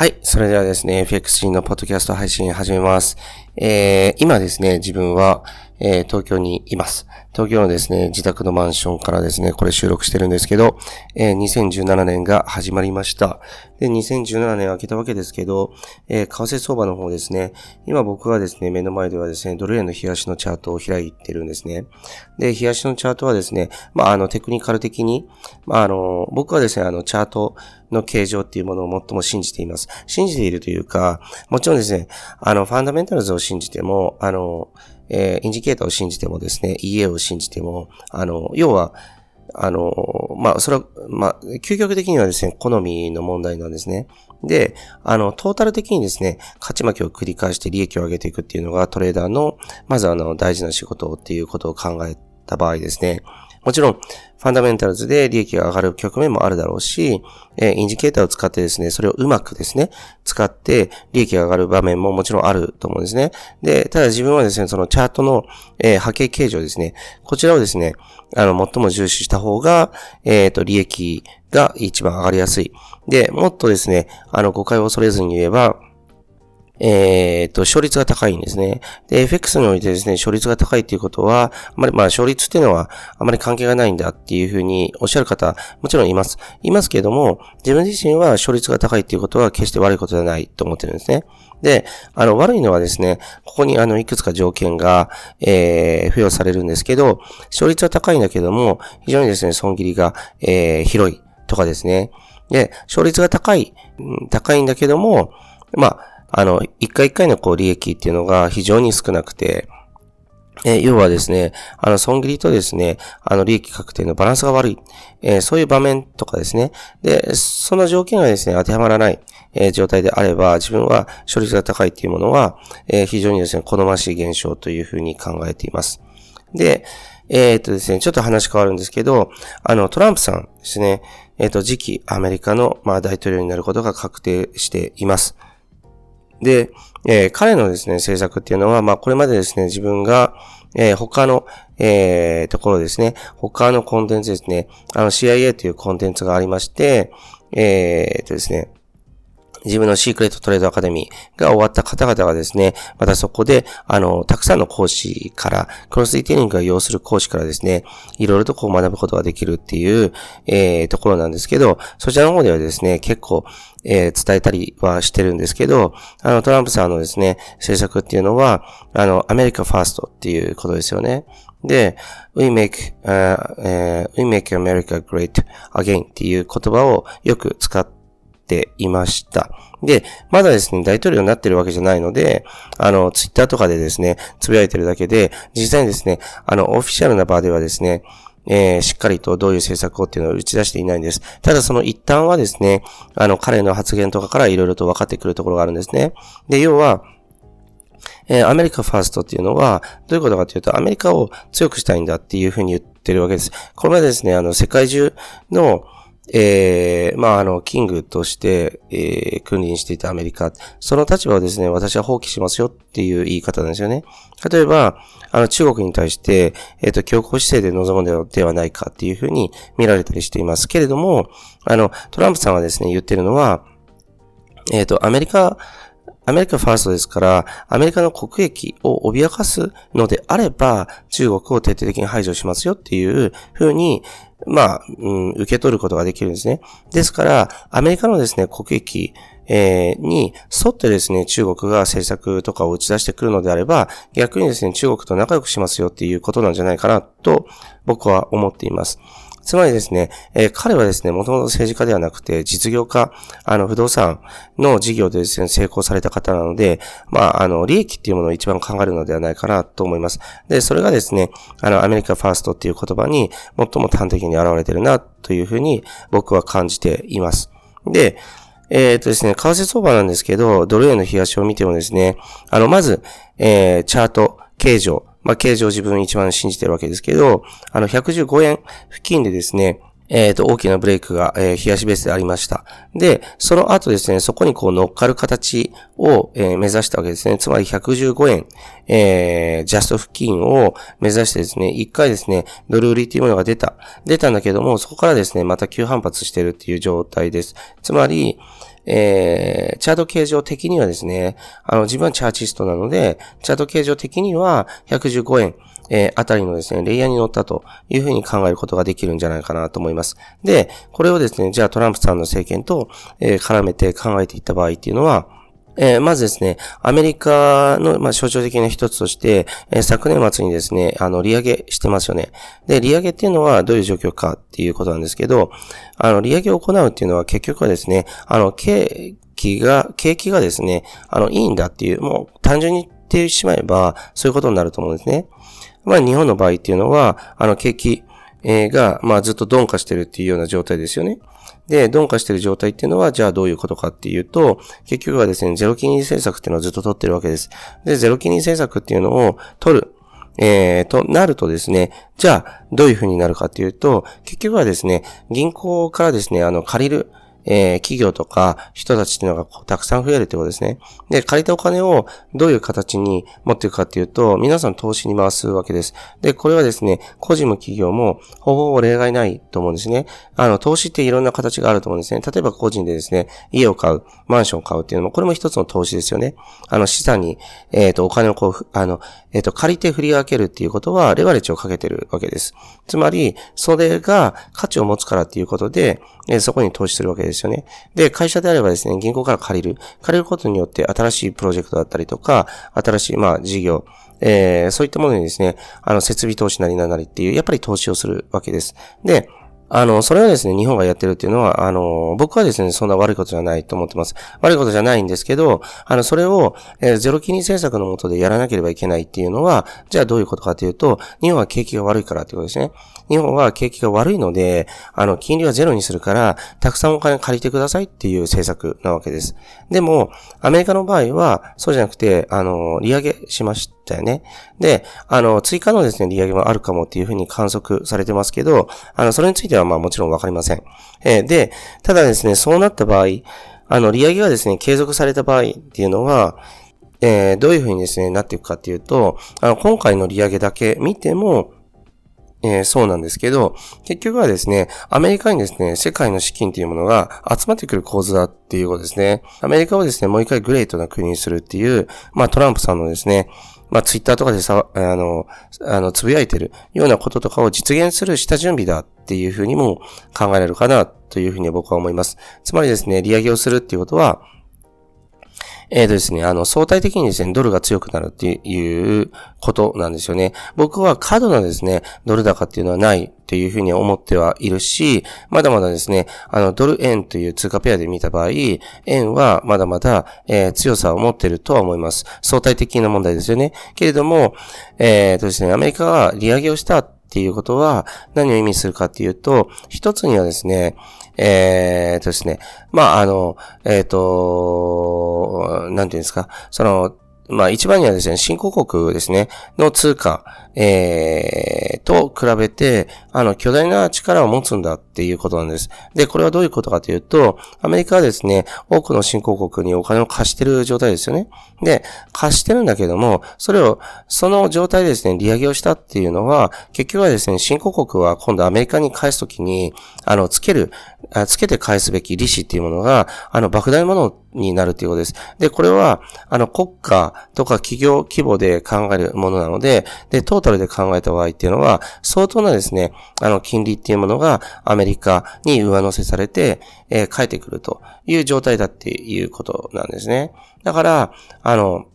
はい。それではですね、FXG のポッドキャスト配信始めます。えー、今ですね、自分は、えー、東京にいます。東京のですね、自宅のマンションからですね、これ収録してるんですけど、えー、2017年が始まりました。で、2017年明けたわけですけど、えー、為替相場の方ですね、今僕はですね、目の前ではですね、ドル円の冷やしのチャートを開いてるんですね。で、冷やしのチャートはですね、まあ、あの、テクニカル的に、まあ、あの、僕はですね、あの、チャートの形状っていうものを最も信じています。信じているというか、もちろんですね、あの、ファンダメンタルズを信じても、あの、えー、インジケーターを信じてもですね、EA を信じても、あの、要は、あの、まあ、それは、まあ、究極的にはですね、好みの問題なんですね。で、あの、トータル的にですね、勝ち負けを繰り返して利益を上げていくっていうのがトレーダーの、まずあの、大事な仕事っていうことを考えた場合ですね、もちろん、ファンダメンタルズで利益が上がる局面もあるだろうし、えインジケーターを使ってですね、それをうまくですね、使って利益が上がる場面ももちろんあると思うんですね。で、ただ自分はですね、そのチャートの、え波形形状ですね、こちらをですね、あの、最も重視した方が、えっ、ー、と、利益が一番上がりやすい。で、もっとですね、あの、誤解を恐れずに言えば、えっ、と、勝率が高いんですね。で、FX においてですね、勝率が高いっていうことは、あまり、まあ、勝率っていうのは、あまり関係がないんだっていうふうにおっしゃる方、もちろんいます。いますけれども、自分自身は勝率が高いっていうことは決して悪いことではないと思ってるんですね。で、あの、悪いのはですね、ここにあの、いくつか条件が、えー、付与されるんですけど、勝率は高いんだけども、非常にですね、損切りが、えー、広いとかですね。で、勝率が高い、高いんだけども、まあ、あの、一回一回のこう利益っていうのが非常に少なくて、え、要はですね、あの、損切りとですね、あの、利益確定のバランスが悪い。えー、そういう場面とかですね。で、その条件がですね、当てはまらない、えー、状態であれば、自分は処理率が高いっていうものは、え非常にですね、好ましい現象というふうに考えています。で、えっとですね、ちょっと話変わるんですけど、あの、トランプさんですね、えっと、次期アメリカの、まあ、大統領になることが確定しています。で、えー、彼のですね、政策っていうのは、まあ、これまでですね、自分が、えー、他の、えー、ところですね、他のコンテンツですね、あの CIA というコンテンツがありまして、えー、とですね、自分のシークレットトレードアカデミーが終わった方々がですね、またそこで、あの、たくさんの講師から、クロスリテイリングが要する講師からですね、いろいろとこう学ぶことができるっていう、えー、ところなんですけど、そちらの方ではですね、結構、えー、伝えたりはしてるんですけど、あの、トランプさんのですね、政策っていうのは、あの、アメリカファーストっていうことですよね。で、we make,、uh, uh, we make America great again っていう言葉をよく使ってていました。で、まだですね、大統領になってるわけじゃないので、あの、ツイッターとかでですね、つぶやいてるだけで、実際にですね、あの、オフィシャルな場ではですね、えー、しっかりとどういう政策をっていうのを打ち出していないんです。ただその一端はですね、あの、彼の発言とかからいろいろと分かってくるところがあるんですね。で、要は、えー、アメリカファーストっていうのは、どういうことかというと、アメリカを強くしたいんだっていうふうに言ってるわけです。これまでですね、あの、世界中の、えー、まあ、あの、キングとして、えー、君臨していたアメリカ。その立場をですね、私は放棄しますよっていう言い方なんですよね。例えば、あの、中国に対して、えっ、ー、と、強硬姿勢で臨むのではないかっていうふうに見られたりしています。けれども、あの、トランプさんはですね、言ってるのは、えっ、ー、と、アメリカ、アメリカファーストですから、アメリカの国益を脅かすのであれば、中国を徹底的に排除しますよっていうふうに、まあ、うん、受け取ることができるんですね。ですから、アメリカのですね、国益、えー、に沿ってですね、中国が政策とかを打ち出してくるのであれば、逆にですね、中国と仲良くしますよっていうことなんじゃないかなと、僕は思っています。つまりですね、えー、彼はですね、もともと政治家ではなくて、実業家、あの、不動産の事業でですね、成功された方なので、まあ、あの、利益っていうものを一番考えるのではないかなと思います。で、それがですね、あの、アメリカファーストっていう言葉に最も端的に現れてるな、というふうに僕は感じています。で、えっ、とですね、為替相場なんですけど、ドル円の冷やしを見てもですね、あの、まず、えー、チャート、形状、まあ、形状自分一番信じてるわけですけど、あの、115円付近でですね、えっ、ー、と、大きなブレイクが、えー、冷やしベースでありました。で、その後ですね、そこにこう乗っかる形を、えー、目指したわけですね。つまり115円、えー、ジャスト付近を目指してですね、一回ですね、ドル売りっていうものが出た。出たんだけども、そこからですね、また急反発してるっていう状態です。つまり、えー、チャート形状的にはですね、あの、自分はチャーチストなので、チャート形状的には115円、えー、あたりのですね、レイヤーに乗ったというふうに考えることができるんじゃないかなと思います。で、これをですね、じゃあトランプさんの政権と、えー、絡めて考えていった場合っていうのは、えー、まずですね、アメリカの、まあ、象徴的な一つとして、えー、昨年末にですね、あの、利上げしてますよね。で、利上げっていうのはどういう状況かっていうことなんですけど、あの、利上げを行うっていうのは結局はですね、あの、景気が、景気がですね、あの、いいんだっていう、もう単純に言ってしまえば、そういうことになると思うんですね。まあ、日本の場合っていうのは、あの、景気、えー、が、まあ、ずっと鈍化してるっていうような状態ですよね。で、鈍化してる状態っていうのは、じゃあどういうことかっていうと、結局はですね、ゼロ金利政策っていうのをずっと取ってるわけです。で、ゼロ金利政策っていうのを取る。えー、となるとですね、じゃあ、どういうふうになるかっていうと、結局はですね、銀行からですね、あの、借りる、えー、企業とか人たちっていうのがたくさん増えるってことですね。で、借りたお金をどういう形に持っていくかっていうと、皆さん投資に回すわけです。で、これはですね、個人も企業もほぼほぼ例外ないと思うんですね。あの、投資っていろんな形があると思うんですね。例えば個人でですね、家を買う、マンションを買うっていうのも、これも一つの投資ですよね。あの、資産に、えっ、ー、と、お金をこう、あの、えっ、ー、と、借りて振り分けるっていうことは、レバレッジをかけてるわけです。つまり、それが価値を持つからっていうことで、え、そこに投資するわけですよね。で、会社であればですね、銀行から借りる。借りることによって新しいプロジェクトだったりとか、新しい、まあ、事業、えー、そういったものにですね、あの、設備投資なりななりっていう、やっぱり投資をするわけです。で、あの、それはですね、日本がやってるっていうのは、あの、僕はですね、そんな悪いことじゃないと思ってます。悪いことじゃないんですけど、あの、それを、えー、ゼロ金利政策のもとでやらなければいけないっていうのは、じゃあどういうことかというと、日本は景気が悪いからってことですね。日本は景気が悪いので、あの、金利はゼロにするから、たくさんお金借りてくださいっていう政策なわけです。でも、アメリカの場合は、そうじゃなくて、あの、利上げしましたよね。で、あの、追加のですね、利上げもあるかもっていうふうに観測されてますけど、あの、それについてはまあもちろんわかりません。えー、で、ただですね、そうなった場合、あの、利上げがですね、継続された場合っていうのは、えー、どういうふうにですね、なっていくかっていうと、あの、今回の利上げだけ見ても、えー、そうなんですけど、結局はですね、アメリカにですね、世界の資金というものが集まってくる構図だっていうことですね。アメリカをですね、もう一回グレートな国にするっていう、まあトランプさんのですね、まあツイッターとかでさ、あの、あの、つぶやいてるようなこととかを実現する下準備だっていうふうにも考えられるかなというふうに僕は思います。つまりですね、利上げをするっていうことは、えっ、ー、とですね、あの、相対的にですね、ドルが強くなるっていうことなんですよね。僕は過度なですね、ドル高っていうのはないっていうふうに思ってはいるし、まだまだですね、あの、ドル円という通貨ペアで見た場合、円はまだまだ、えー、強さを持っているとは思います。相対的な問題ですよね。けれども、えっ、ー、とですね、アメリカが利上げをしたっていうことは何を意味するかっていうと、一つにはですね、えー、とですね、まあ、あの、えっ、と、なんていうんですか、その、まあ一番にはですね、新興国ですね、の通貨、えー、と比べて、あの、巨大な力を持つんだっていうことなんです。で、これはどういうことかというと、アメリカはですね、多くの新興国にお金を貸してる状態ですよね。で、貸してるんだけども、それを、その状態でですね、利上げをしたっていうのは、結局はですね、新興国は今度アメリカに返すときに、あの、つける、つけて返すべき利子っていうものが、あの、莫大なものになるということです。で、これは、あの、国家とか企業規模で考えるものなので、で、トータルで考えた場合っていうのは、相当なですね、あの、金利っていうものがアメリカに上乗せされて、えー、返ってくるという状態だっていうことなんですね。だから、あの、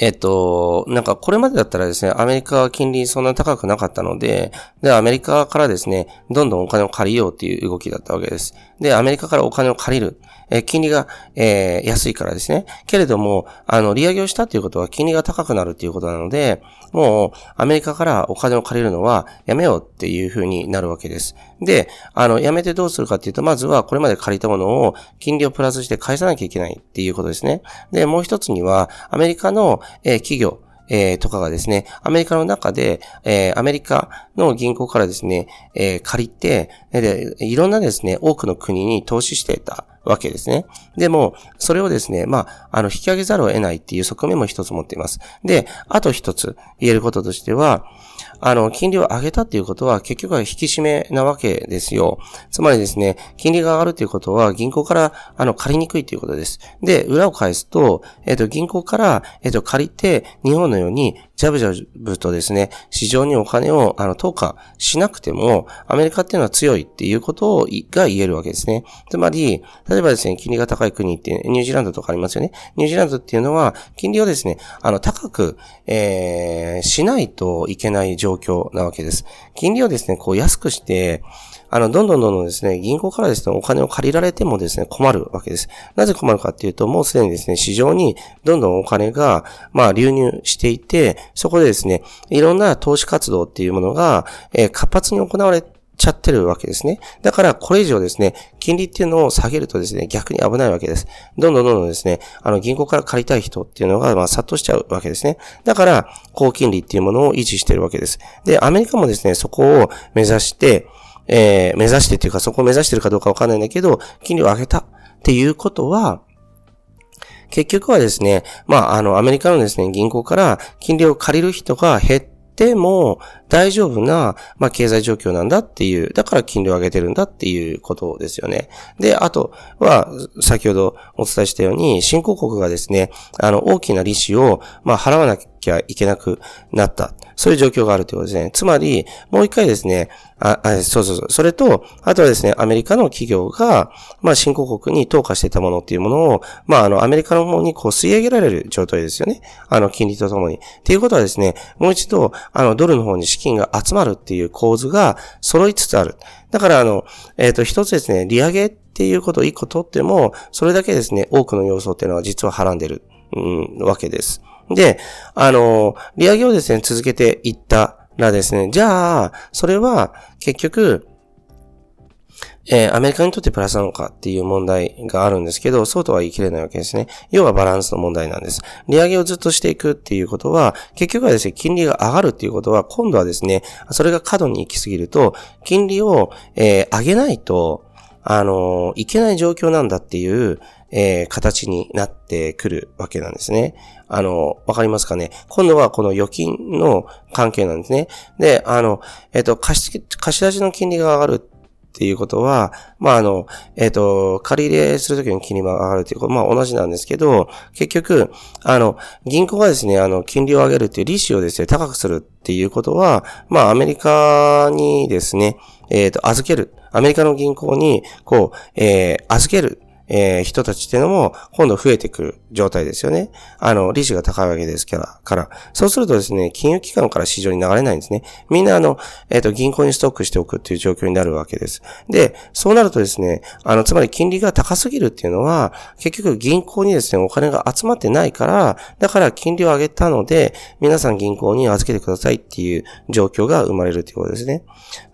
えっと、なんかこれまでだったらですね、アメリカは金利そんな高くなかったので、で、アメリカからですね、どんどんお金を借りようっていう動きだったわけです。で、アメリカからお金を借りる。え金利が、えー、安いからですね。けれども、あの、利上げをしたっていうことは金利が高くなるっていうことなので、もう、アメリカからお金を借りるのはやめようっていう風になるわけです。で、あの、やめてどうするかっていうと、まずはこれまで借りたものを金利をプラスして返さなきゃいけないっていうことですね。で、もう一つには、アメリカの、えー、企業、えー、とかがですね、アメリカの中で、えー、アメリカの銀行からですね、えー、借りて、で、いろんなですね、多くの国に投資していた。わけですね。でも、それをですね、まあ、あの、引き上げざるを得ないっていう側面も一つ持っています。で、あと一つ言えることとしては、あの、金利を上げたっていうことは結局は引き締めなわけですよ。つまりですね、金利が上がるということは銀行からあの借りにくいということです。で、裏を返すと、えっ、と、銀行から、えっ、と、借りて日本のようにジャブジャブとですね、市場にお金を、あの、投下しなくても、アメリカっていうのは強いっていうことを、が言えるわけですね。つまり、例えばですね、金利が高い国って、ニュージーランドとかありますよね。ニュージーランドっていうのは、金利をですね、あの、高く、えー、しないといけない状況なわけです。金利をですね、こう安くして、あの、どんどんどんどんですね、銀行からですね、お金を借りられてもですね、困るわけです。なぜ困るかっていうと、もうすでにですね、市場にどんどんお金が、まあ、流入していて、そこでですね、いろんな投資活動っていうものが、えー、活発に行われちゃってるわけですね。だから、これ以上ですね、金利っていうのを下げるとですね、逆に危ないわけです。どんどんどんどんですね、あの、銀行から借りたい人っていうのが、まあ、殺到しちゃうわけですね。だから、高金利っていうものを維持してるわけです。で、アメリカもですね、そこを目指して、えー、目指してっていうか、そこを目指してるかどうかわかんないんだけど、金利を上げたっていうことは、結局はですね、まあ、あの、アメリカのですね、銀行から金利を借りる人が減っても大丈夫な、まあ、経済状況なんだっていう、だから金利を上げてるんだっていうことですよね。で、あとは、先ほどお伝えしたように、新興国がですね、あの、大きな利子を、まあ、払わなきゃいけなくなった。そういう状況があるということですね。つまり、もう一回ですね、あ、あそうそうそう。それと、あとはですね、アメリカの企業が、まあ、新興国に投下していたものっていうものを、まあ、あの、アメリカの方にこう吸い上げられる状態ですよね。あの、金利とともに。っていうことはですね、もう一度、あの、ドルの方に資金が集まるっていう構図が揃いつつある。だから、あの、えっ、ー、と、一つですね、利上げっていうことを一個取っても、それだけですね、多くの要素っていうのは実ははらんでる、うん、わけです。で、あの、利上げをですね、続けていったらですね、じゃあ、それは結局、えー、アメリカにとってプラスなのかっていう問題があるんですけど、そうとは言い切れないわけですね。要はバランスの問題なんです。利上げをずっとしていくっていうことは、結局はですね、金利が上がるっていうことは、今度はですね、それが過度に行き過ぎると、金利を、えー、上げないと、あのー、いけない状況なんだっていう、えー、形になってくるわけなんですね。あの、わかりますかね？今度はこの預金の関係なんですね。で、あの、えっ、と、貸し、貸し出しの金利が上がるっていうことは、まあ、あの、えっ、ー、と、借り入れするときに金利が上がるっていうこと、まあ、同じなんですけど、結局、あの、銀行がですね、あの、金利を上げるっていう利子をですね、高くするっていうことは、まあ、アメリカにですね、えっ、ー、と、預ける。アメリカの銀行に、こう、えー、預ける。えー、人たちっていうのも、今度増えてくる状態ですよね。あの、利子が高いわけですから、から。そうするとですね、金融機関から市場に流れないんですね。みんなあの、えっ、ー、と、銀行にストックしておくっていう状況になるわけです。で、そうなるとですね、あの、つまり金利が高すぎるっていうのは、結局銀行にですね、お金が集まってないから、だから金利を上げたので、皆さん銀行に預けてくださいっていう状況が生まれるということですね。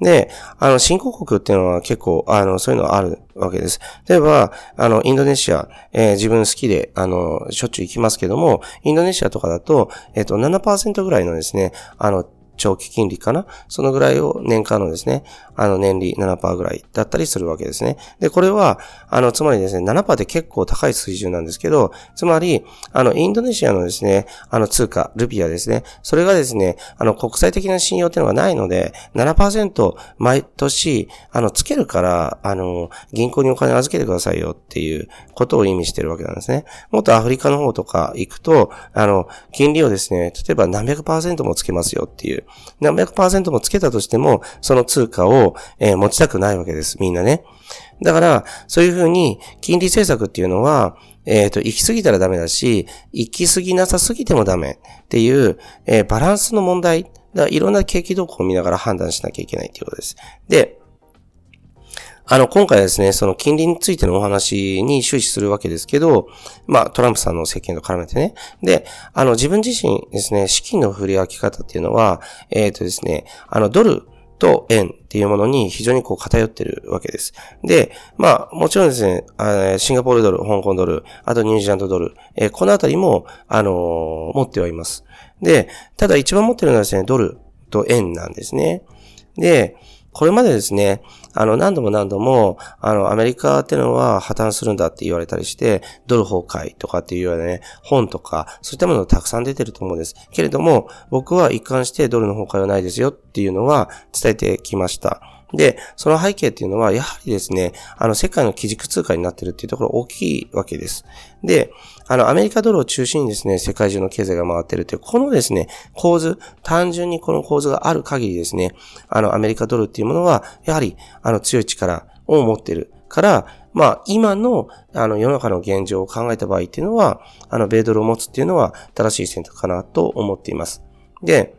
で、あの、新興国っていうのは結構、あの、そういうのはあるわけです。例えば、あの、インドネシア、えー、自分好きで、あの、しょっちゅう行きますけども、インドネシアとかだと、えっ、ー、と、7%ぐらいのですね、あの、長期金利かな？そのぐらいを年間のですね、あの年利7%ぐらいだったりするわけですね。で、これは、あの、つまりですね、7%って結構高い水準なんですけど、つまり、あの、インドネシアのですね、あの通貨、ルピアですね、それがですね、あの、国際的な信用っていうのがないので、7%毎年、あの、つけるから、あの、銀行にお金預けてくださいよっていうことを意味してるわけなんですね。もっとアフリカの方とか行くと、あの、金利をですね、例えば何百パーセントもつけますよっていう、何百パーセントもつけたとしても、その通貨を、えー、持ちたくないわけです。みんなね。だから、そういうふうに、金利政策っていうのは、えっ、ー、と、行き過ぎたらダメだし、行き過ぎなさすぎてもダメっていう、えー、バランスの問題。だいろんな景気動向を見ながら判断しなきゃいけないっていうことです。で、あの、今回ですね、その金利についてのお話に終始するわけですけど、まあ、トランプさんの政権と絡めてね。で、あの、自分自身ですね、資金の振り分け方っていうのは、えっ、ー、とですね、あの、ドル、と円っていうものに非常にこう偏ってるわけです。で、まあ、もちろんですね、シンガポールドル、香港ドル、あとニュージーランドドル、えー、このあたりも、あのー、持ってはいます。で、ただ一番持ってるのはですね、ドルと円なんですね。で、これまでですね、あの、何度も何度も、あの、アメリカっていうのは破綻するんだって言われたりして、ドル崩壊とかっていうようなね、本とか、そういったものたくさん出てると思うんです。けれども、僕は一貫してドルの崩壊はないですよっていうのは伝えてきました。で、その背景っていうのは、やはりですね、あの、世界の基軸通貨になってるっていうところ大きいわけです。で、あの、アメリカドルを中心にですね、世界中の経済が回ってるっていう、このですね、構図、単純にこの構図がある限りですね、あの、アメリカドルっていうものは、やはり、あの、強い力を持ってるから、まあ、今の、あの、世の中の現状を考えた場合っていうのは、あの、米ドルを持つっていうのは正しい選択かなと思っています。で、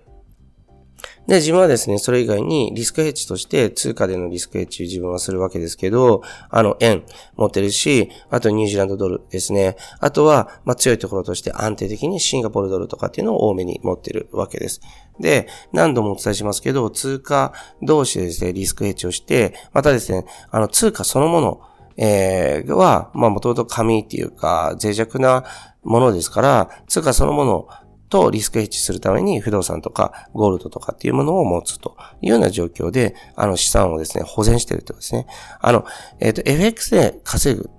で、自分はですね、それ以外にリスクヘッジとして通貨でのリスクヘッジを自分はするわけですけど、あの、円持ってるし、あとニュージーランドドルですね。あとは、まあ、強いところとして安定的にシンガポールドルとかっていうのを多めに持ってるわけです。で、何度もお伝えしますけど、通貨同士でですね、リスクヘッジをして、またですね、あの、通貨そのもの、えー、は、まあ、もともと紙っていうか、脆弱なものですから、通貨そのものとリスクヘッジするために不動産とかゴールドとかっていうものを持つというような状況で、あの資産をですね、保全しているとですね。あの、えっ、ー、と、FX で稼ぐ。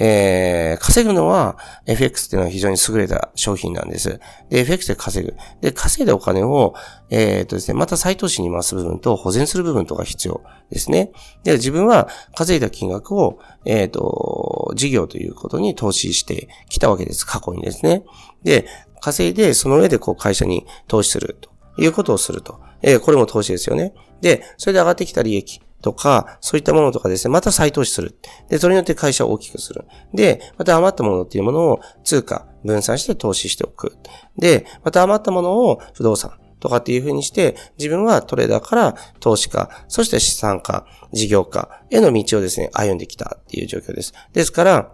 えー、稼ぐのは FX っていうのは非常に優れた商品なんです。で、FX で稼ぐ。で、稼いだお金を、えっ、とですね、また再投資に回す部分と保全する部分とか必要ですね。で、自分は稼いだ金額を、えっ、と、事業ということに投資してきたわけです。過去にですね。で、稼いで、その上でこう会社に投資するということをすると。えー、これも投資ですよね。で、それで上がってきた利益とか、そういったものとかですね、また再投資する。で、それによって会社を大きくする。で、また余ったものっていうものを通貨、分散して投資しておく。で、また余ったものを不動産とかっていう風にして、自分はトレーダーから投資家、そして資産家、事業家への道をですね、歩んできたっていう状況です。ですから、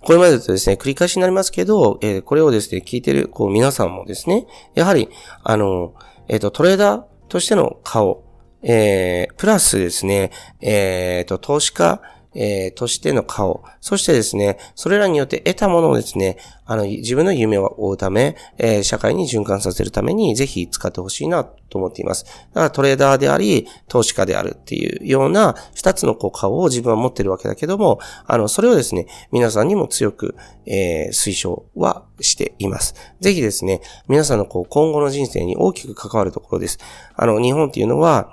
これまでとですね、繰り返しになりますけど、えー、これをですね、聞いてる、こう、皆さんもですね、やはり、あの、えっ、ー、と、トレーダーとしての顔、えー、プラスですね、えっ、と、投資家、えー、としての顔。そしてですね、それらによって得たものをですね、あの、自分の夢を追うため、えー、社会に循環させるために、ぜひ使ってほしいなと思っています。だからトレーダーであり、投資家であるっていうような二つのこう顔を自分は持ってるわけだけども、あの、それをですね、皆さんにも強く、えー、推奨はしています。ぜひですね、皆さんのこう今後の人生に大きく関わるところです。あの、日本っていうのは、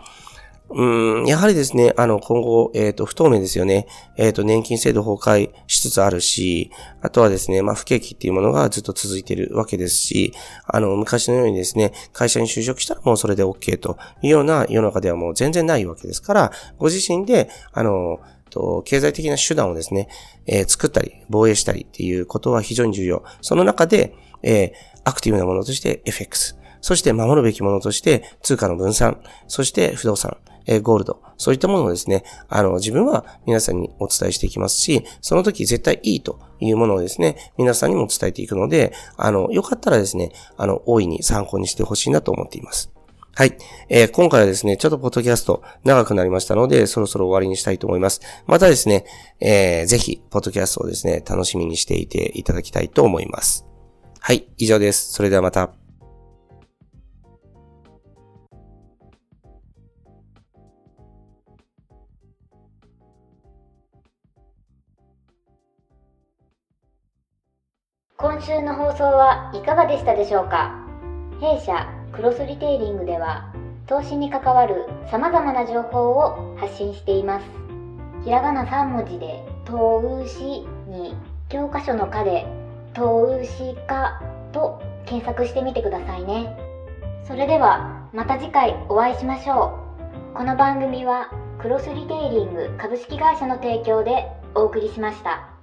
うん、やはりですね、あの、今後、えっ、ー、と、不透明ですよね。えっ、ー、と、年金制度崩壊しつつあるし、あとはですね、まあ、不景気っていうものがずっと続いてるわけですし、あの、昔のようにですね、会社に就職したらもうそれで OK というような世の中ではもう全然ないわけですから、ご自身で、あの、と経済的な手段をですね、えー、作ったり、防衛したりっていうことは非常に重要。その中で、えー、アクティブなものとして FX、そして守るべきものとして通貨の分散、そして不動産、えゴールド、そういったものをですね、あの、自分は皆さんにお伝えしていきますし、その時絶対いいというものをですね、皆さんにも伝えていくので、あの、よかったらですね、あの、大いに参考にしてほしいなと思っています。はい。えー、今回はですね、ちょっとポッドキャスト長くなりましたので、そろそろ終わりにしたいと思います。またですね、えー、ぜひ、ポッドキャストをですね、楽しみにしていていただきたいと思います。はい、以上です。それではまた。今週の放送はいかがでしたでしょうか？弊社クロスリテイリングでは投資に関わる様々な情報を発信しています。ひらがな3文字で投資に教科書の課で投資家と検索してみてくださいね。それではまた次回お会いしましょう。この番組はクロスリテイリング株式会社の提供でお送りしました。